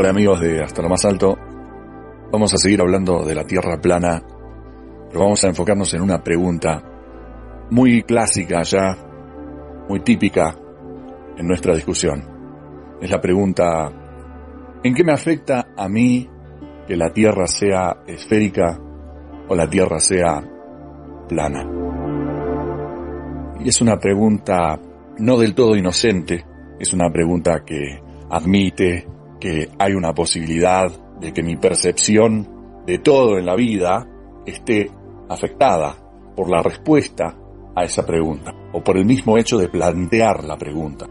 Hola amigos de Hasta lo más alto. Vamos a seguir hablando de la Tierra plana, pero vamos a enfocarnos en una pregunta muy clásica ya, muy típica en nuestra discusión. Es la pregunta, ¿en qué me afecta a mí que la Tierra sea esférica o la Tierra sea plana? Y es una pregunta no del todo inocente, es una pregunta que admite que hay una posibilidad de que mi percepción de todo en la vida esté afectada por la respuesta a esa pregunta o por el mismo hecho de plantear la pregunta.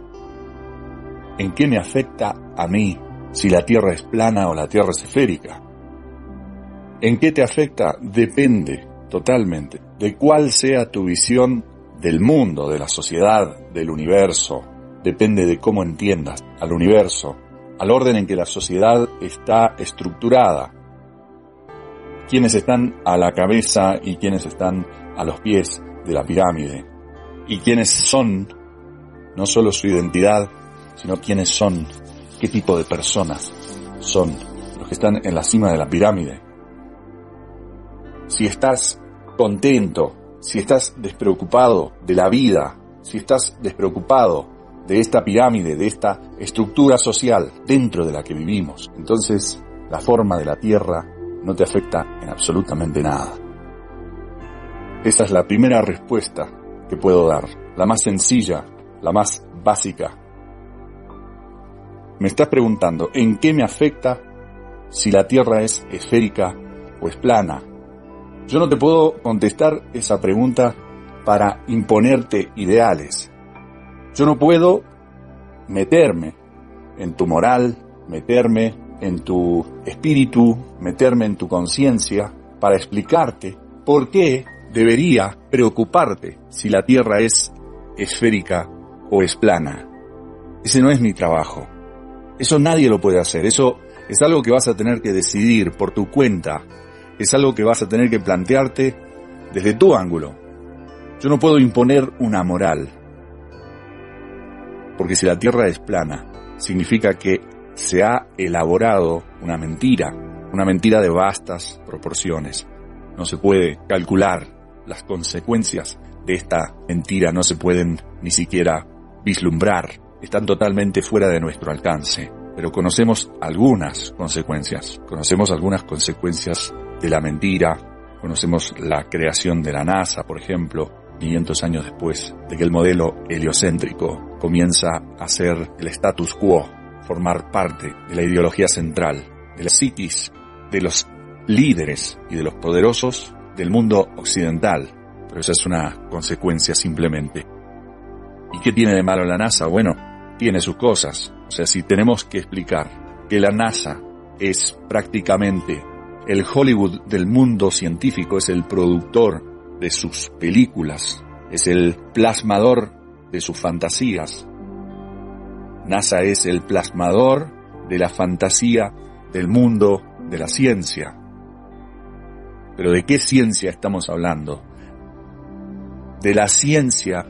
¿En qué me afecta a mí si la Tierra es plana o la Tierra es esférica? ¿En qué te afecta? Depende totalmente de cuál sea tu visión del mundo, de la sociedad, del universo. Depende de cómo entiendas al universo, al orden en que la sociedad está estructurada, quienes están a la cabeza y quienes están a los pies de la pirámide, y quienes son, no solo su identidad, sino quiénes son, qué tipo de personas son los que están en la cima de la pirámide. Si estás contento, si estás despreocupado de la vida, si estás despreocupado de esta pirámide, de esta estructura social dentro de la que vivimos. Entonces, la forma de la Tierra no te afecta en absolutamente nada. Esta es la primera respuesta que puedo dar, la más sencilla, la más básica. Me estás preguntando, ¿en qué me afecta si la Tierra es esférica o es plana? Yo no te puedo contestar esa pregunta para imponerte ideales. Yo no puedo meterme en tu moral, meterme en tu espíritu, meterme en tu conciencia para explicarte por qué debería preocuparte si la Tierra es esférica o es plana. Ese no es mi trabajo. Eso nadie lo puede hacer. Eso es algo que vas a tener que decidir por tu cuenta. Es algo que vas a tener que plantearte desde tu ángulo. Yo no puedo imponer una moral. Porque si la Tierra es plana, significa que se ha elaborado una mentira, una mentira de vastas proporciones. No se puede calcular las consecuencias de esta mentira, no se pueden ni siquiera vislumbrar, están totalmente fuera de nuestro alcance. Pero conocemos algunas consecuencias, conocemos algunas consecuencias de la mentira, conocemos la creación de la NASA, por ejemplo, 500 años después de que el modelo heliocéntrico comienza a ser el status quo, formar parte de la ideología central, de la psiquis, de los líderes y de los poderosos del mundo occidental. Pero esa es una consecuencia simplemente. ¿Y qué tiene de malo la NASA? Bueno, tiene sus cosas. O sea, si tenemos que explicar que la NASA es prácticamente el Hollywood del mundo científico, es el productor de sus películas, es el plasmador de sus fantasías. NASA es el plasmador de la fantasía del mundo de la ciencia. Pero ¿de qué ciencia estamos hablando? De la ciencia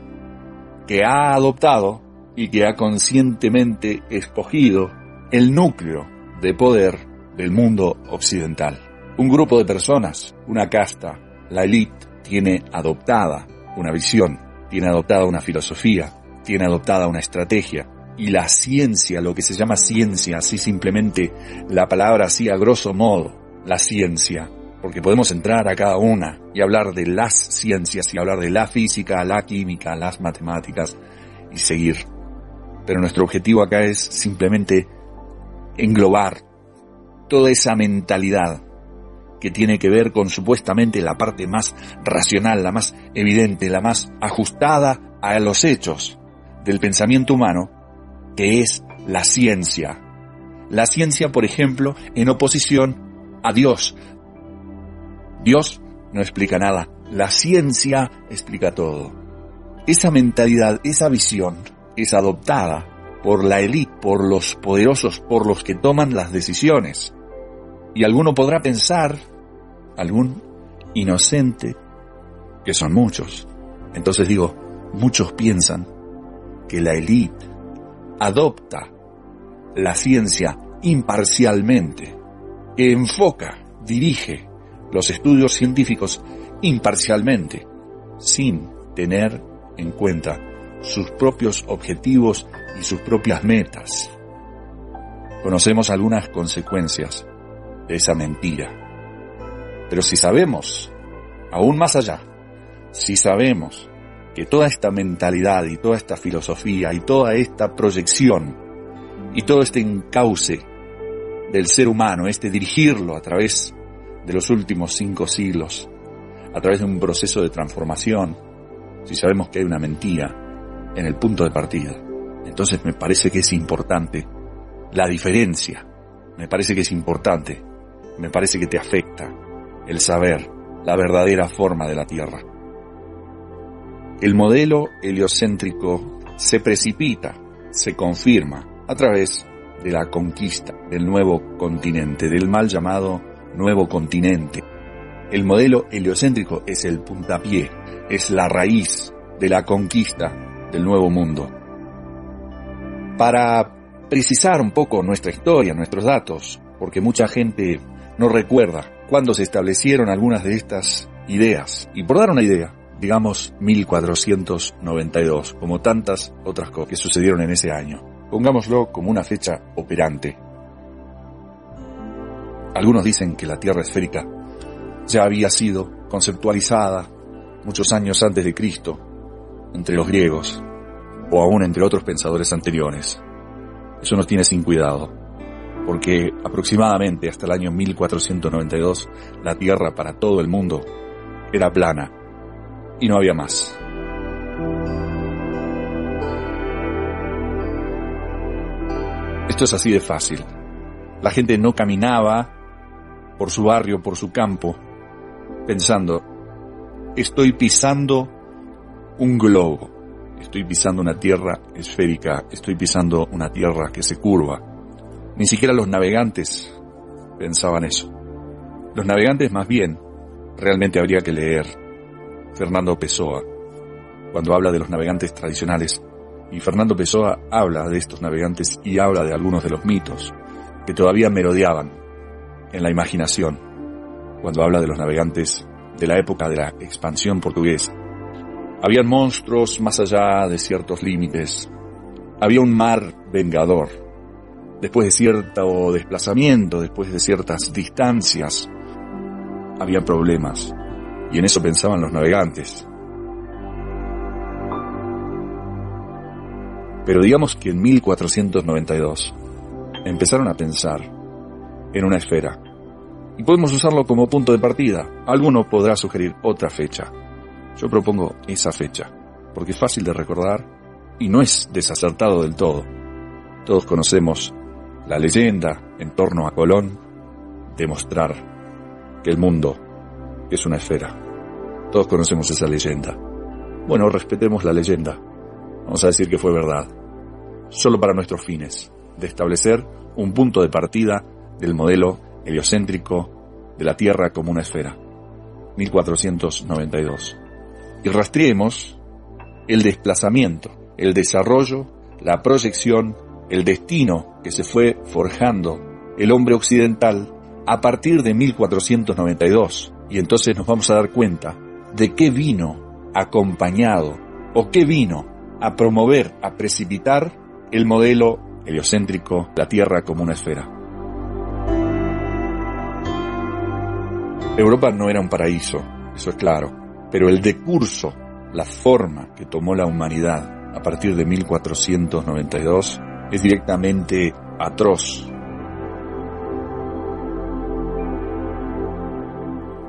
que ha adoptado y que ha conscientemente escogido el núcleo de poder del mundo occidental. Un grupo de personas, una casta, la élite, tiene adoptada una visión, tiene adoptada una filosofía, tiene adoptada una estrategia. Y la ciencia, lo que se llama ciencia, así simplemente la palabra así a grosso modo, la ciencia, porque podemos entrar a cada una y hablar de las ciencias y hablar de la física, la química, las matemáticas y seguir. Pero nuestro objetivo acá es simplemente englobar toda esa mentalidad que tiene que ver con supuestamente la parte más racional, la más evidente, la más ajustada a los hechos del pensamiento humano, que es la ciencia. La ciencia, por ejemplo, en oposición a Dios. Dios no explica nada, la ciencia explica todo. Esa mentalidad, esa visión es adoptada por la élite, por los poderosos, por los que toman las decisiones. Y alguno podrá pensar, algún inocente, que son muchos. Entonces digo, muchos piensan que la élite adopta la ciencia imparcialmente, que enfoca, dirige los estudios científicos imparcialmente, sin tener en cuenta sus propios objetivos y sus propias metas. Conocemos algunas consecuencias de esa mentira. Pero si sabemos, aún más allá, si sabemos que toda esta mentalidad y toda esta filosofía y toda esta proyección y todo este encauce del ser humano, este dirigirlo a través de los últimos cinco siglos, a través de un proceso de transformación, si sabemos que hay una mentira en el punto de partida, entonces me parece que es importante la diferencia, me parece que es importante, me parece que te afecta el saber la verdadera forma de la Tierra. El modelo heliocéntrico se precipita, se confirma a través de la conquista del nuevo continente, del mal llamado nuevo continente. El modelo heliocéntrico es el puntapié, es la raíz de la conquista del nuevo mundo. Para precisar un poco nuestra historia, nuestros datos, porque mucha gente no recuerda cuándo se establecieron algunas de estas ideas. Y por dar una idea, digamos 1492, como tantas otras cosas que sucedieron en ese año. Pongámoslo como una fecha operante. Algunos dicen que la Tierra esférica ya había sido conceptualizada muchos años antes de Cristo entre los griegos o aún entre otros pensadores anteriores. Eso nos tiene sin cuidado, porque aproximadamente hasta el año 1492 la Tierra para todo el mundo era plana y no había más. Esto es así de fácil. La gente no caminaba por su barrio, por su campo, pensando, estoy pisando un globo, estoy pisando una tierra esférica, estoy pisando una tierra que se curva. Ni siquiera los navegantes pensaban eso. Los navegantes más bien, realmente habría que leer Fernando Pessoa, cuando habla de los navegantes tradicionales, y Fernando Pessoa habla de estos navegantes y habla de algunos de los mitos que todavía merodeaban en la imaginación cuando habla de los navegantes de la época de la expansión portuguesa. Habían monstruos más allá de ciertos límites. Había un mar vengador. Después de cierto desplazamiento, después de ciertas distancias, había problemas. Y en eso pensaban los navegantes. Pero digamos que en 1492 empezaron a pensar en una esfera. Y podemos usarlo como punto de partida. Alguno podrá sugerir otra fecha. Yo propongo esa fecha, porque es fácil de recordar y no es desacertado del todo. Todos conocemos la leyenda en torno a Colón, demostrar que el mundo es una esfera. Todos conocemos esa leyenda. Bueno, respetemos la leyenda. Vamos a decir que fue verdad solo para nuestros fines, de establecer un punto de partida del modelo heliocéntrico de la Tierra como una esfera. 1492. Y rastreemos el desplazamiento, el desarrollo, la proyección, el destino que se fue forjando el hombre occidental a partir de 1492. Y entonces nos vamos a dar cuenta de qué vino acompañado o qué vino a promover, a precipitar el modelo heliocéntrico, la Tierra como una esfera. Europa no era un paraíso, eso es claro, pero el decurso, la forma que tomó la humanidad a partir de 1492 es directamente atroz.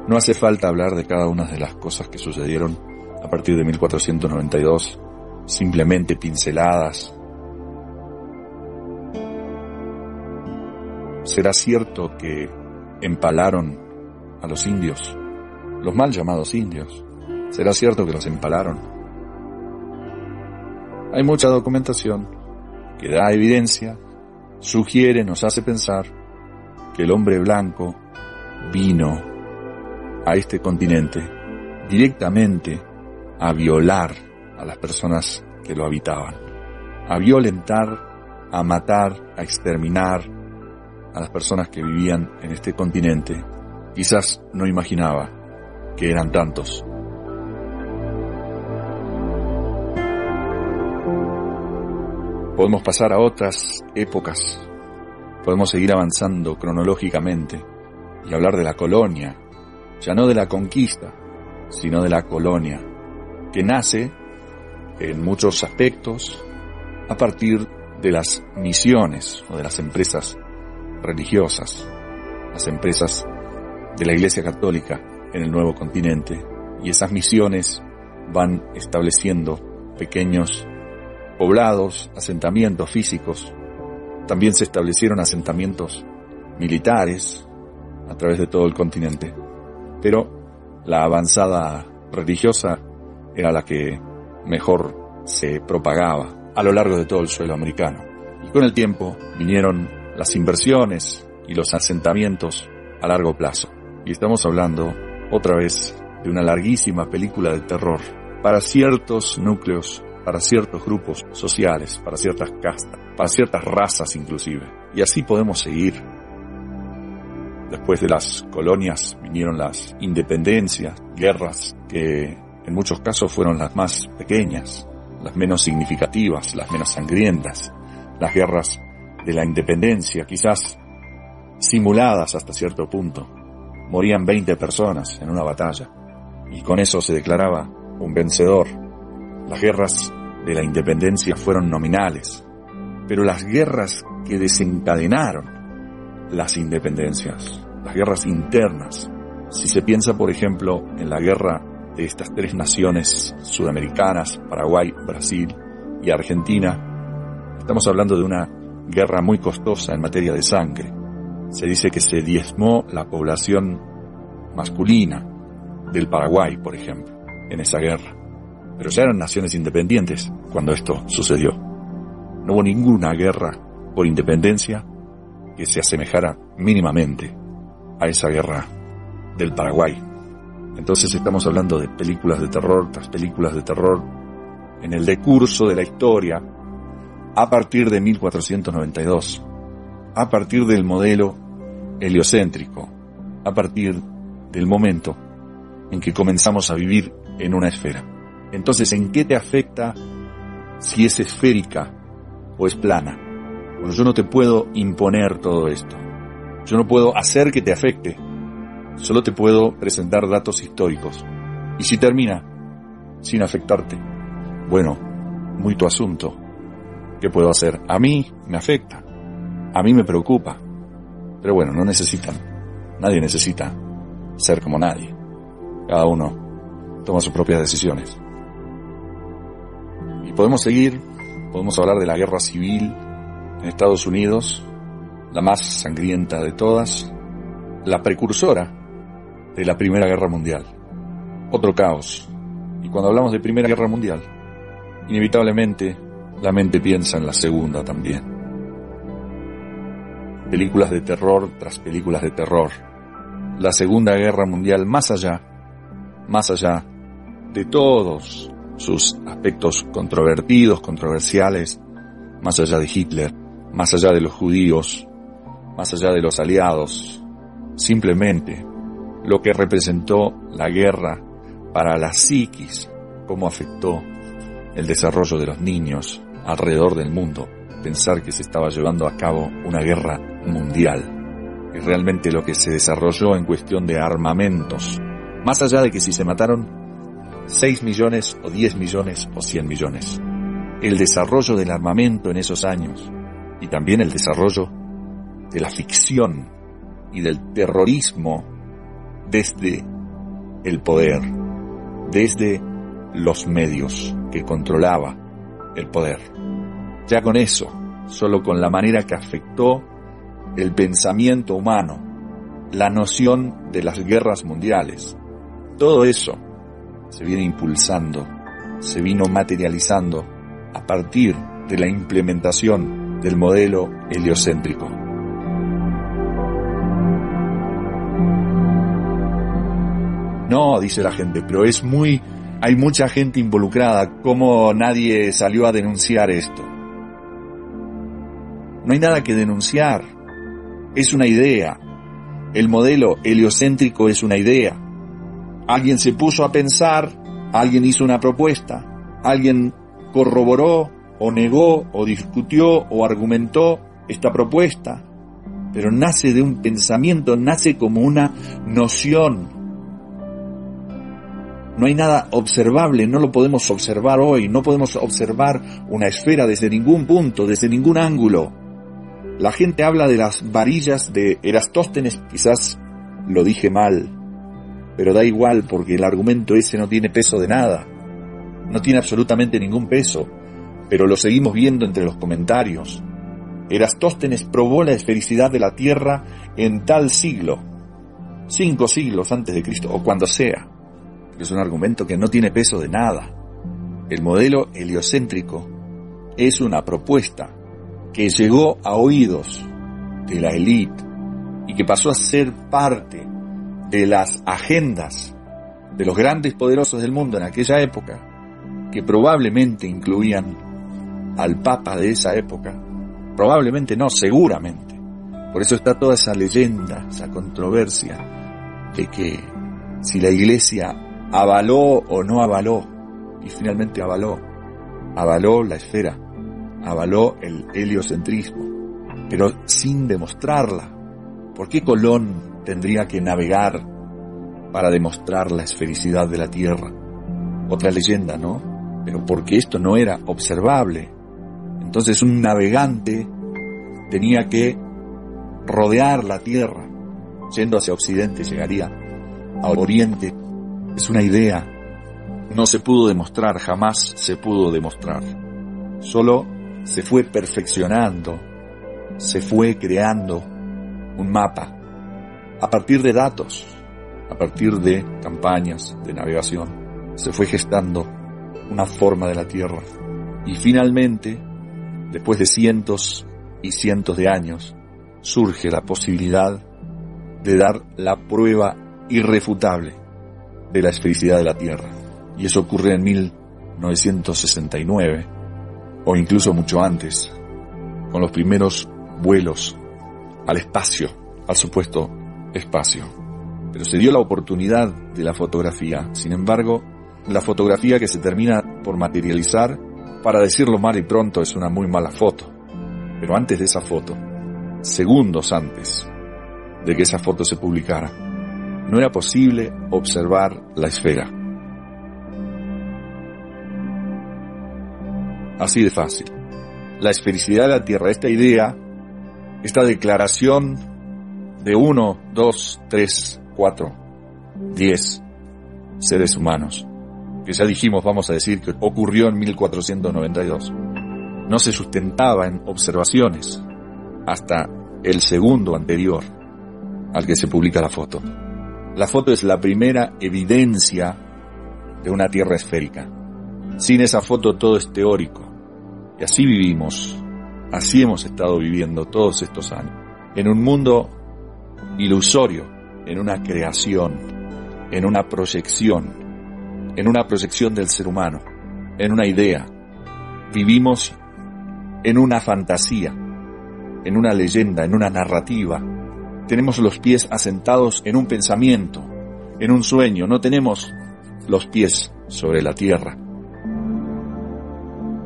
No hace falta hablar de cada una de las cosas que sucedieron a partir de 1492, simplemente pinceladas ¿Será cierto que empalaron a los indios, los mal llamados indios? ¿Será cierto que los empalaron? Hay mucha documentación que da evidencia, sugiere, nos hace pensar que el hombre blanco vino a este continente directamente a violar a las personas que lo habitaban, a violentar, a matar, a exterminar a las personas que vivían en este continente. Quizás no imaginaba que eran tantos. Podemos pasar a otras épocas, podemos seguir avanzando cronológicamente y hablar de la colonia, ya no de la conquista, sino de la colonia, que nace en muchos aspectos a partir de las misiones o de las empresas religiosas, las empresas de la Iglesia Católica en el nuevo continente, y esas misiones van estableciendo pequeños poblados, asentamientos físicos. También se establecieron asentamientos militares a través de todo el continente. Pero la avanzada religiosa era la que mejor se propagaba a lo largo de todo el suelo americano. Y con el tiempo vinieron las inversiones y los asentamientos a largo plazo. Y estamos hablando otra vez de una larguísima película de terror para ciertos núcleos, para ciertos grupos sociales, para ciertas castas, para ciertas razas inclusive. Y así podemos seguir. Después de las colonias vinieron las independencias, guerras que en muchos casos fueron las más pequeñas, las menos significativas, las menos sangrientas, las guerras de la independencia, quizás simuladas hasta cierto punto. Morían 20 personas en una batalla y con eso se declaraba un vencedor. Las guerras de la independencia fueron nominales, pero las guerras que desencadenaron las independencias, las guerras internas, si se piensa por ejemplo en la guerra de estas tres naciones sudamericanas, Paraguay, Brasil y Argentina, estamos hablando de una guerra muy costosa en materia de sangre. Se dice que se diezmó la población masculina del Paraguay, por ejemplo, en esa guerra. Pero ya eran naciones independientes cuando esto sucedió. No hubo ninguna guerra por independencia que se asemejara mínimamente a esa guerra del Paraguay. Entonces estamos hablando de películas de terror tras películas de terror en el decurso de la historia a partir de 1492, a partir del modelo heliocéntrico, a partir del momento en que comenzamos a vivir en una esfera. Entonces, ¿en qué te afecta si es esférica o es plana? Bueno, yo no te puedo imponer todo esto. Yo no puedo hacer que te afecte. Solo te puedo presentar datos históricos. Y si termina sin afectarte, bueno, muy tu asunto. ¿Qué puedo hacer? A mí me afecta. A mí me preocupa. Pero bueno, no necesitan. Nadie necesita ser como nadie. Cada uno toma sus propias decisiones. Podemos seguir, podemos hablar de la guerra civil en Estados Unidos, la más sangrienta de todas, la precursora de la Primera Guerra Mundial. Otro caos. Y cuando hablamos de Primera Guerra Mundial, inevitablemente la mente piensa en la segunda también. Películas de terror tras películas de terror. La Segunda Guerra Mundial más allá, más allá de todos sus aspectos controvertidos, controversiales, más allá de Hitler, más allá de los judíos, más allá de los aliados, simplemente lo que representó la guerra para la psiquis, cómo afectó el desarrollo de los niños, alrededor del mundo pensar que se estaba llevando a cabo una guerra mundial. Y realmente lo que se desarrolló en cuestión de armamentos, más allá de que si se mataron 6 millones o 10 millones o 100 millones. El desarrollo del armamento en esos años y también el desarrollo de la ficción y del terrorismo desde el poder, desde los medios que controlaba el poder. Ya con eso, solo con la manera que afectó el pensamiento humano, la noción de las guerras mundiales. Todo eso se viene impulsando, se vino materializando a partir de la implementación del modelo heliocéntrico. No, dice la gente, pero es muy, hay mucha gente involucrada, ¿cómo nadie salió a denunciar esto? No hay nada que denunciar, es una idea. El modelo heliocéntrico es una idea. Alguien se puso a pensar, alguien hizo una propuesta, alguien corroboró o negó o discutió o argumentó esta propuesta, pero nace de un pensamiento, nace como una noción, no hay nada observable, no lo podemos observar hoy, no podemos observar una esfera desde ningún punto, desde ningún ángulo. La gente habla de las varillas de Erastóstenes, quizás lo dije mal, pero da igual porque el argumento ese no tiene peso de nada, no tiene absolutamente ningún peso, pero lo seguimos viendo entre los comentarios. Erastóstenes probó la esfericidad de la Tierra en tal siglo, cinco siglos antes de Cristo, o cuando sea es un argumento que no tiene peso de nada. El modelo heliocéntrico es una propuesta que llegó a oídos de la élite y que pasó a ser parte de las agendas de los grandes poderosos del mundo en aquella época, que probablemente incluían al Papa de esa época, probablemente no, seguramente. Por eso está toda esa leyenda, esa controversia de que si la Iglesia avaló o no avaló, y finalmente avaló, avaló la esfera, avaló el heliocentrismo, pero sin demostrarla. ¿Por qué Colón tendría que navegar para demostrar la esfericidad de la Tierra? Otra leyenda, ¿no? Pero porque esto no era observable. Entonces un navegante tenía que rodear la Tierra. Yendo hacia Occidente llegaría a Oriente es una idea. No se pudo demostrar, jamás se pudo demostrar. Solo se fue perfeccionando, se fue creando un mapa a partir de datos, a partir de campañas de navegación. Se fue gestando una forma de la Tierra. Y finalmente, después de cientos y cientos de años, surge la posibilidad de dar la prueba irrefutable de la esfericidad de la Tierra. Y eso ocurre en 1969, o incluso mucho antes, con los primeros vuelos al espacio, al supuesto espacio. Pero se dio la oportunidad de la fotografía. Sin embargo, la fotografía que se termina por materializar, para decirlo mal y pronto, es una muy mala foto. Pero antes de esa foto, segundos antes de que esa foto se publicara, no era posible observar la esfera. Así de fácil. La esfericidad de la Tierra, esta idea, esta declaración de uno, dos, tres, cuatro, diez seres humanos, que ya dijimos, vamos a decir, que ocurrió en 1492, no se sustentaba en observaciones hasta el segundo anterior al que se publica la foto. La foto es la primera evidencia de una Tierra esférica. Sin esa foto todo es teórico. Y así vivimos, así hemos estado viviendo todos estos años. En un mundo ilusorio, en una creación, en una proyección, en una proyección del ser humano, en una idea. Vivimos en una fantasía, en una leyenda, en una narrativa, tenemos los pies asentados en un pensamiento, en un sueño, no tenemos los pies sobre la tierra.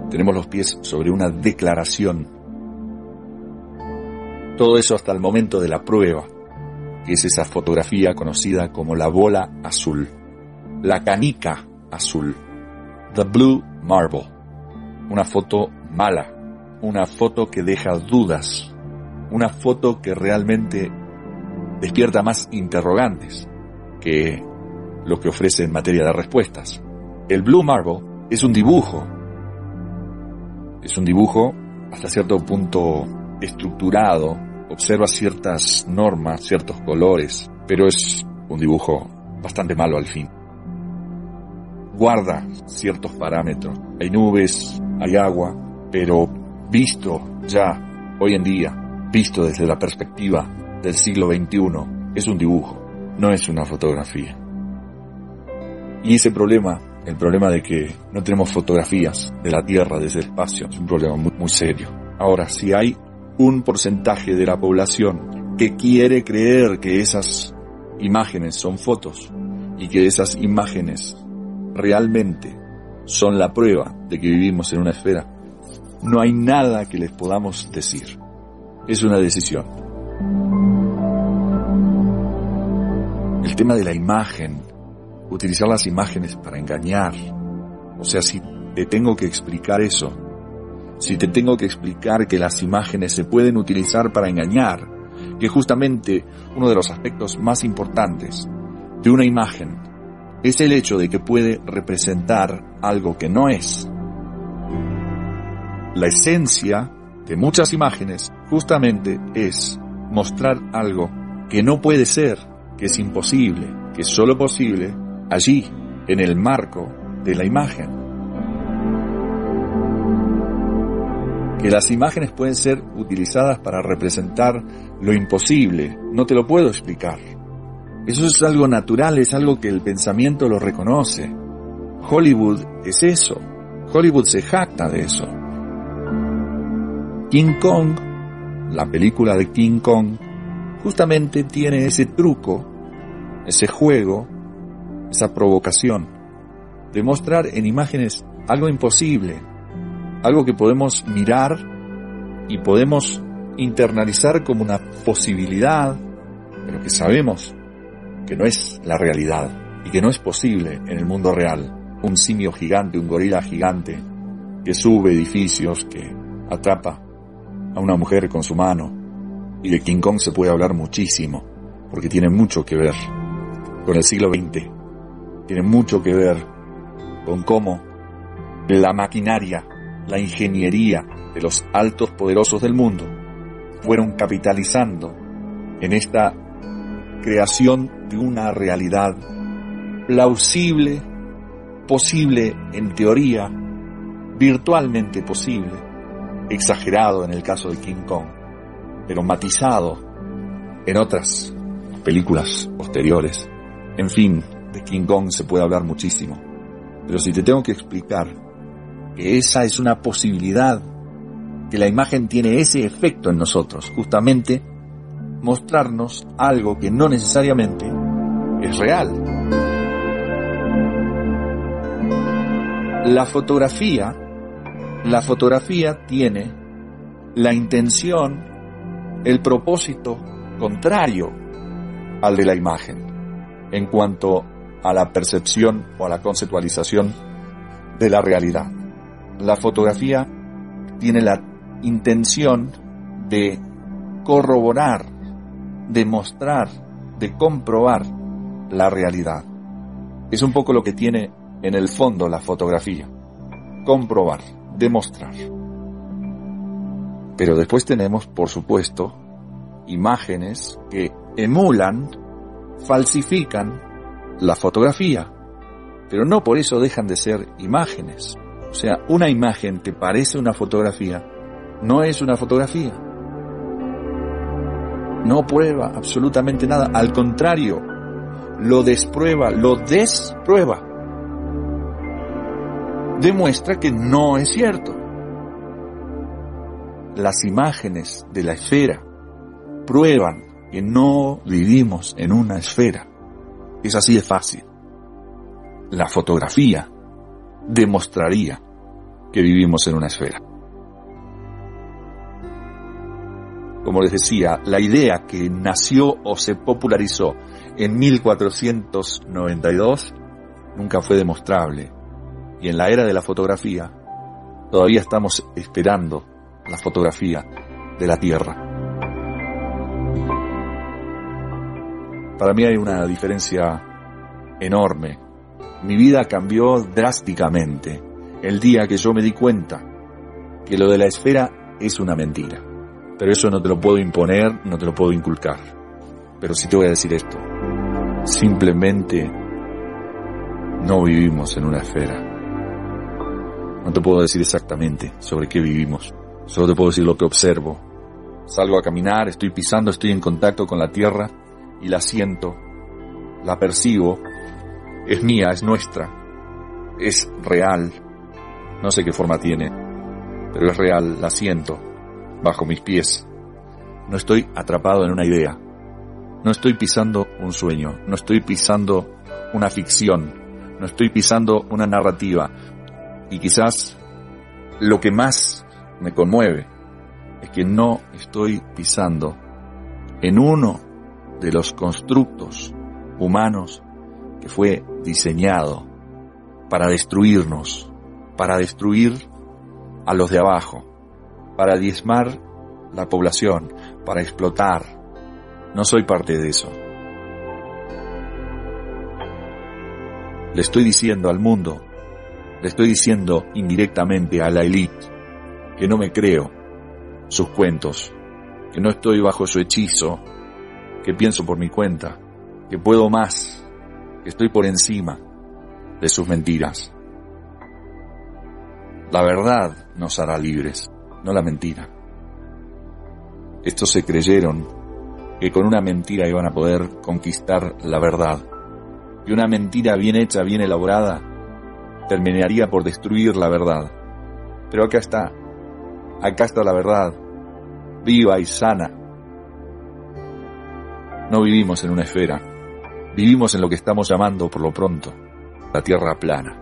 Tenemos los pies sobre una declaración. Todo eso hasta el momento de la prueba, que es esa fotografía conocida como la bola azul, la canica azul, the blue marble, una foto mala, una foto que deja dudas, una foto que realmente despierta más interrogantes que lo que ofrece en materia de respuestas. El Blue Marble es un dibujo, es un dibujo hasta cierto punto estructurado observa ciertas normas, ciertos colores, pero es un dibujo bastante malo al fin. Guarda ciertos parámetros. Hay nubes, hay agua, pero visto ya hoy en día, visto desde la perspectiva del siglo XXI, es un dibujo, no es una fotografía. Y ese problema, el problema de que no tenemos fotografías de la Tierra desde el espacio, es un problema muy, serio. Ahora, si hay un porcentaje de la población que quiere creer que esas imágenes son fotos y que esas imágenes realmente son la prueba de que vivimos en una esfera, no hay nada que les podamos decir. Es una decisión. El tema de la imagen, utilizar las imágenes para engañar. O sea, si te tengo que explicar eso, si te tengo que explicar que las imágenes se pueden utilizar para engañar, que justamente uno de los aspectos más importantes de una imagen es el hecho de que puede representar algo que no es. La esencia de muchas imágenes justamente es mostrar algo que no puede ser, que es imposible, que es solo posible allí, en el marco de la imagen. Que las imágenes pueden ser utilizadas para representar lo imposible, no te lo puedo explicar. Eso es algo natural, es algo que el pensamiento lo reconoce. Hollywood es eso. Hollywood se jacta de eso. King Kong, la película de King Kong, justamente tiene ese truco, ese juego, esa provocación, de mostrar en imágenes algo imposible, algo que podemos mirar y podemos internalizar como una posibilidad, pero que sabemos que no es la realidad y que no es posible en el mundo real. Un simio gigante, un gorila gigante, que sube edificios, que atrapa a una mujer con su mano. Y de King Kong se puede hablar muchísimo, porque tiene mucho que ver con el siglo XX. Tiene mucho que ver con cómo la maquinaria, la ingeniería de los altos poderosos del mundo fueron capitalizando en esta creación de una realidad plausible, posible en teoría, virtualmente posible, exagerado en el caso de King Kong, pero matizado en otras películas posteriores. En fin, de King Kong se puede hablar muchísimo, pero si te tengo que explicar que esa es una posibilidad, que la imagen tiene ese efecto en nosotros, justamente mostrarnos algo que no necesariamente es real. La fotografía, la fotografía tiene la intención, el propósito contrario al de la imagen en cuanto a la percepción o a la conceptualización de la realidad. La fotografía tiene la intención de corroborar demostrar, de comprobar la realidad. Es un poco lo que tiene en el fondo la fotografía. Comprobar, demostrar. Pero después tenemos, por supuesto, imágenes que emulan, falsifican la fotografía. Pero no por eso dejan de ser imágenes. O sea, una imagen que parece una fotografía no es una fotografía no prueba absolutamente nada, al contrario, lo desprueba, lo desprueba. Demuestra que no es cierto. Las imágenes de la esfera prueban que no vivimos en una esfera. Es así de fácil. La fotografía demostraría que vivimos en una esfera. como les decía, la idea que nació o se popularizó en 1492 nunca fue demostrable. Y en la era de la fotografía, todavía estamos esperando la fotografía de la Tierra. Para mí hay una diferencia enorme. Mi vida cambió drásticamente el día que yo me di cuenta que lo de la esfera es una mentira Pero eso no te lo puedo imponer, no te lo puedo inculcar. Pero sí te voy a decir esto. Simplemente no vivimos en una esfera. No te puedo decir exactamente sobre qué vivimos. Solo te puedo decir lo que observo. Salgo a caminar, estoy pisando, estoy en contacto con la tierra y la siento, la percibo. Es mía, es nuestra. Es real. No sé qué forma tiene, pero es real, la siento bajo mis pies. No estoy atrapado en una idea. No estoy pisando un sueño, no estoy pisando una ficción, no estoy pisando una narrativa. Y quizás lo que más me conmueve es que no estoy pisando en uno de los constructos humanos que fue diseñado para destruirnos, para destruir a los de abajo, para diezmar la población, para explotar. No soy parte de eso. Le estoy diciendo al mundo, le estoy diciendo indirectamente a la élite que no me creo sus cuentos, que no estoy bajo su hechizo, que pienso por mi cuenta, que puedo más, estoy por encima de sus mentiras. La verdad nos hará libres, no la mentira. Estos se creyeron que con una mentira iban a poder conquistar la verdad y una mentira bien hecha, bien elaborada, terminaría por destruir la verdad. Pero acá está, acá está la verdad, viva y sana. No vivimos en una esfera, vivimos en lo que estamos llamando por lo pronto la Tierra plana.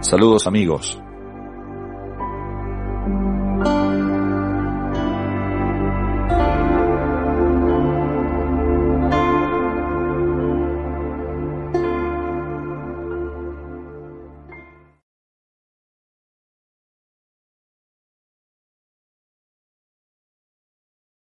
Saludos amigos.